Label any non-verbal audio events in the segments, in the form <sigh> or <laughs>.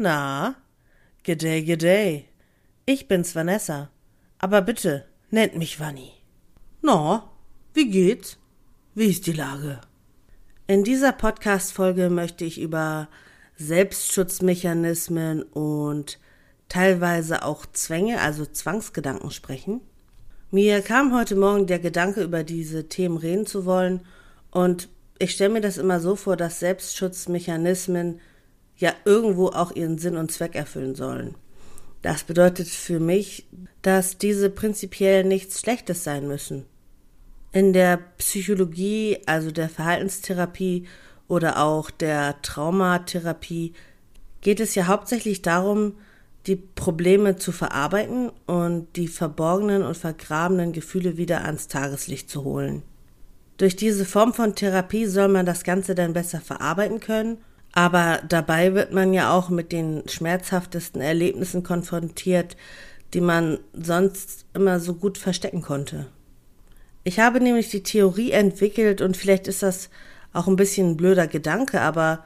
na, G'day, g'day. Ich bin's Vanessa. Aber bitte, nennt mich Vanni. Na, wie geht's? Wie ist die Lage? In dieser Podcast-Folge möchte ich über Selbstschutzmechanismen und teilweise auch Zwänge, also Zwangsgedanken sprechen. Mir kam heute Morgen der Gedanke, über diese Themen reden zu wollen und ich stelle mir das immer so vor, dass Selbstschutzmechanismen ja irgendwo auch ihren Sinn und Zweck erfüllen sollen. Das bedeutet für mich, dass diese prinzipiell nichts Schlechtes sein müssen. In der Psychologie, also der Verhaltenstherapie oder auch der Traumatherapie, geht es ja hauptsächlich darum, die Probleme zu verarbeiten und die verborgenen und vergrabenen Gefühle wieder ans Tageslicht zu holen. Durch diese Form von Therapie soll man das Ganze dann besser verarbeiten können aber dabei wird man ja auch mit den schmerzhaftesten Erlebnissen konfrontiert, die man sonst immer so gut verstecken konnte. Ich habe nämlich die Theorie entwickelt und vielleicht ist das auch ein bisschen ein blöder Gedanke, aber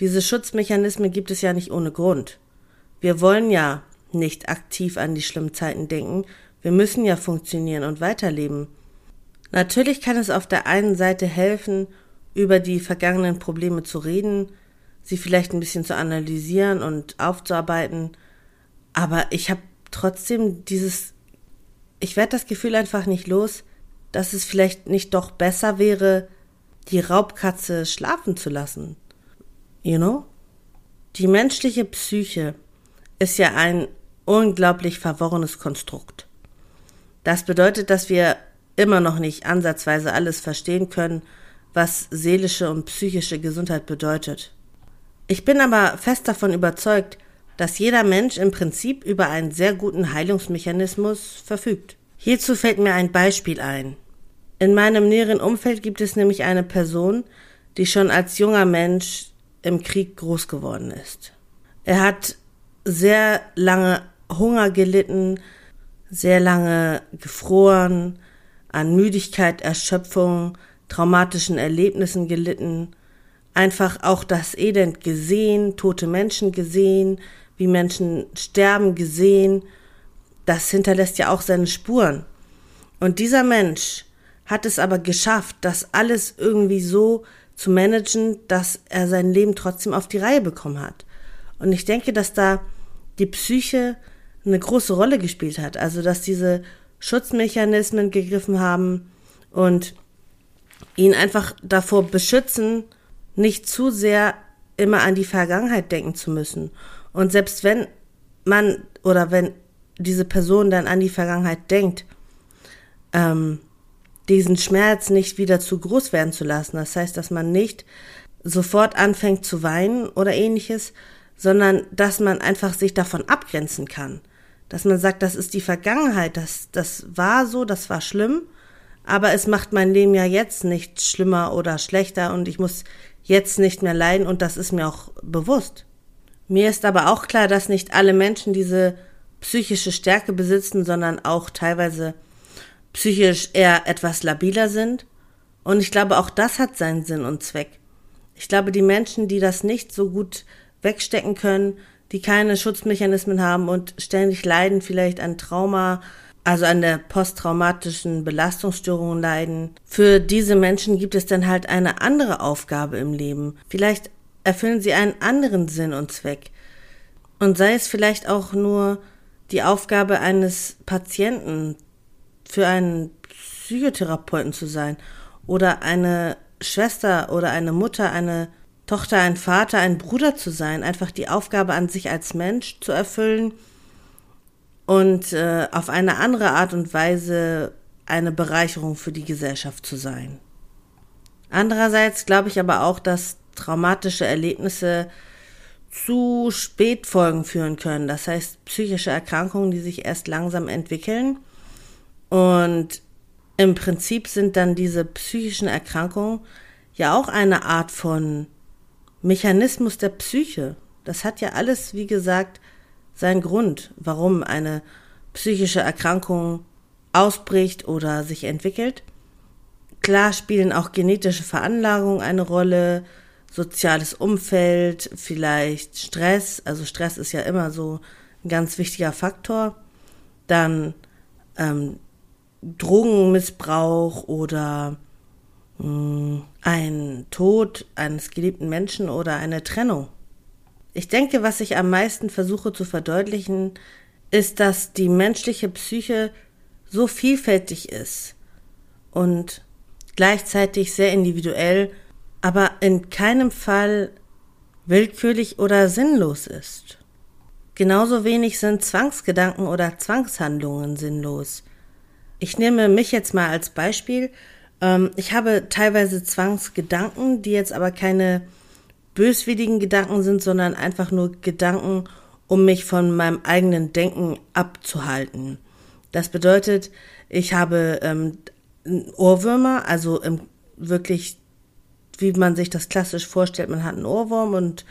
diese Schutzmechanismen gibt es ja nicht ohne Grund. Wir wollen ja nicht aktiv an die schlimmen Zeiten denken, wir müssen ja funktionieren und weiterleben. Natürlich kann es auf der einen Seite helfen, über die vergangenen Probleme zu reden, sie vielleicht ein bisschen zu analysieren und aufzuarbeiten. Aber ich habe trotzdem dieses, ich werde das Gefühl einfach nicht los, dass es vielleicht nicht doch besser wäre, die Raubkatze schlafen zu lassen. You know? Die menschliche Psyche ist ja ein unglaublich verworrenes Konstrukt. Das bedeutet, dass wir immer noch nicht ansatzweise alles verstehen können, was seelische und psychische Gesundheit bedeutet. Ich bin aber fest davon überzeugt, dass jeder Mensch im Prinzip über einen sehr guten Heilungsmechanismus verfügt. Hierzu fällt mir ein Beispiel ein. In meinem näheren Umfeld gibt es nämlich eine Person, die schon als junger Mensch im Krieg groß geworden ist. Er hat sehr lange Hunger gelitten, sehr lange gefroren, an Müdigkeit, Erschöpfung, traumatischen Erlebnissen gelitten einfach auch das Elend gesehen, tote Menschen gesehen, wie Menschen sterben gesehen. Das hinterlässt ja auch seine Spuren. Und dieser Mensch hat es aber geschafft, das alles irgendwie so zu managen, dass er sein Leben trotzdem auf die Reihe bekommen hat. Und ich denke, dass da die Psyche eine große Rolle gespielt hat. Also, dass diese Schutzmechanismen gegriffen haben und ihn einfach davor beschützen, nicht zu sehr immer an die Vergangenheit denken zu müssen. Und selbst wenn man oder wenn diese Person dann an die Vergangenheit denkt, ähm, diesen Schmerz nicht wieder zu groß werden zu lassen. Das heißt, dass man nicht sofort anfängt zu weinen oder ähnliches, sondern dass man einfach sich davon abgrenzen kann. Dass man sagt, das ist die Vergangenheit, das, das war so, das war schlimm, aber es macht mein Leben ja jetzt nicht schlimmer oder schlechter und ich muss jetzt nicht mehr leiden und das ist mir auch bewusst. Mir ist aber auch klar, dass nicht alle Menschen diese psychische Stärke besitzen, sondern auch teilweise psychisch eher etwas labiler sind. Und ich glaube, auch das hat seinen Sinn und Zweck. Ich glaube, die Menschen, die das nicht so gut wegstecken können, die keine Schutzmechanismen haben und ständig leiden, vielleicht an Trauma, also an der posttraumatischen Belastungsstörung leiden. Für diese Menschen gibt es dann halt eine andere Aufgabe im Leben. Vielleicht erfüllen sie einen anderen Sinn und Zweck. Und sei es vielleicht auch nur die Aufgabe eines Patienten für einen Psychotherapeuten zu sein oder eine Schwester oder eine Mutter, eine Tochter, ein Vater, ein Bruder zu sein, einfach die Aufgabe an sich als Mensch zu erfüllen, und äh, auf eine andere Art und Weise eine Bereicherung für die Gesellschaft zu sein. Andererseits glaube ich aber auch, dass traumatische Erlebnisse zu Spätfolgen führen können. Das heißt, psychische Erkrankungen, die sich erst langsam entwickeln. Und im Prinzip sind dann diese psychischen Erkrankungen ja auch eine Art von Mechanismus der Psyche. Das hat ja alles, wie gesagt, sein Grund, warum eine psychische Erkrankung ausbricht oder sich entwickelt. Klar spielen auch genetische Veranlagungen eine Rolle, soziales Umfeld, vielleicht Stress, also Stress ist ja immer so ein ganz wichtiger Faktor, dann ähm, Drogenmissbrauch oder mh, hm, ein Tod eines geliebten Menschen oder eine Trennung. Ich denke, was ich am meisten versuche zu verdeutlichen, ist, dass die menschliche Psyche so vielfältig ist und gleichzeitig sehr individuell, aber in keinem Fall willkürlich oder sinnlos ist. Genauso wenig sind Zwangsgedanken oder Zwangshandlungen sinnlos. Ich nehme mich jetzt mal als Beispiel. Ähm, ich habe teilweise Zwangsgedanken, die jetzt aber keine böswilligen Gedanken sind, sondern einfach nur Gedanken, um mich von meinem eigenen Denken abzuhalten. Das bedeutet, ich habe ähm, Ohrwürmer, also im, wirklich, wie man sich das klassisch vorstellt, man hat einen Ohrwurm und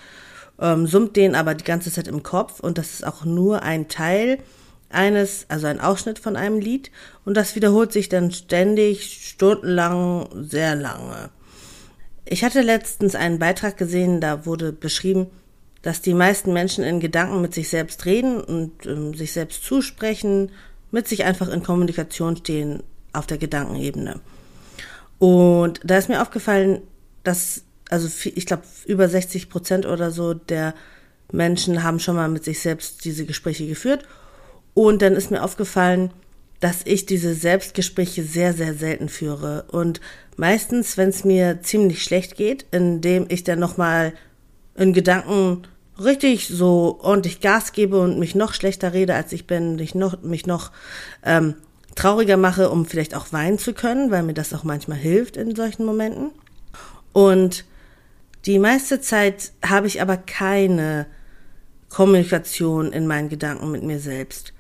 ähm, summt den aber die ganze Zeit im Kopf und das ist auch nur ein Teil eines, also ein Ausschnitt von einem Lied und das wiederholt sich dann ständig, stundenlang, sehr lange. Ich hatte letztens einen Beitrag gesehen, da wurde beschrieben, dass die meisten Menschen in Gedanken mit sich selbst reden und ähm, sich selbst zusprechen, mit sich einfach in Kommunikation stehen auf der Gedankenebene. Und da ist mir aufgefallen, dass, also ich glaube, über 60 Prozent oder so der Menschen haben schon mal mit sich selbst diese Gespräche geführt. Und dann ist mir aufgefallen, dass ich diese Selbstgespräche sehr, sehr selten führe. Und meistens, wenn es mir ziemlich schlecht geht, indem ich dann nochmal in Gedanken richtig so ordentlich Gas gebe und mich noch schlechter rede, als ich bin, mich noch, mich noch ähm, trauriger mache, um vielleicht auch weinen zu können, weil mir das auch manchmal hilft in solchen Momenten. Und die meiste Zeit habe ich aber keine Kommunikation in meinen Gedanken mit mir selbst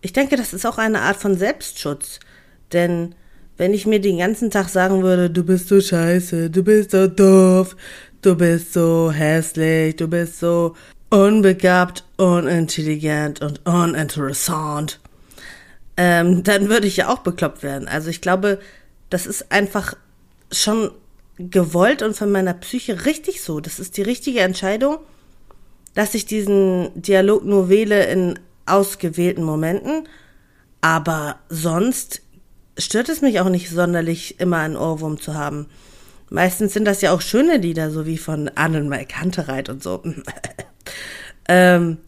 ich denke, das ist auch eine Art von Selbstschutz. Denn wenn ich mir den ganzen Tag sagen würde, du bist so scheiße, du bist so doof, du bist so hässlich, du bist so unbegabt, unintelligent und uninteressant, ähm, dann würde ich ja auch bekloppt werden. Also ich glaube, das ist einfach schon gewollt und von meiner Psyche richtig so. Das ist die richtige Entscheidung, dass ich diesen Dialog nur wähle in ausgewählten Momenten, aber sonst stört es mich auch nicht sonderlich, immer einen Ohrwurm zu haben. Meistens sind das ja auch schöne Lieder, so wie von Annenmai Kantereit und so. <laughs> ähm,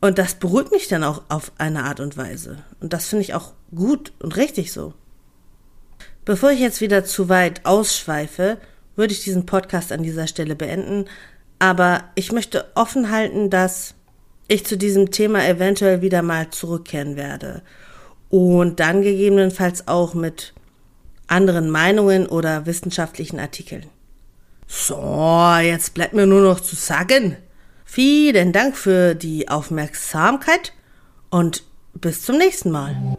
und das beruhigt mich dann auch auf eine Art und Weise. Und das finde ich auch gut und richtig so. Bevor ich jetzt wieder zu weit ausschweife, würde ich diesen Podcast an dieser Stelle beenden. Aber ich möchte offen halten, dass ich zu diesem Thema eventuell wieder mal zurückkehren werde. Und dann gegebenenfalls auch mit anderen Meinungen oder wissenschaftlichen Artikeln. So, jetzt bleibt mir nur noch zu sagen. Vielen Dank für die Aufmerksamkeit und bis zum nächsten Mal.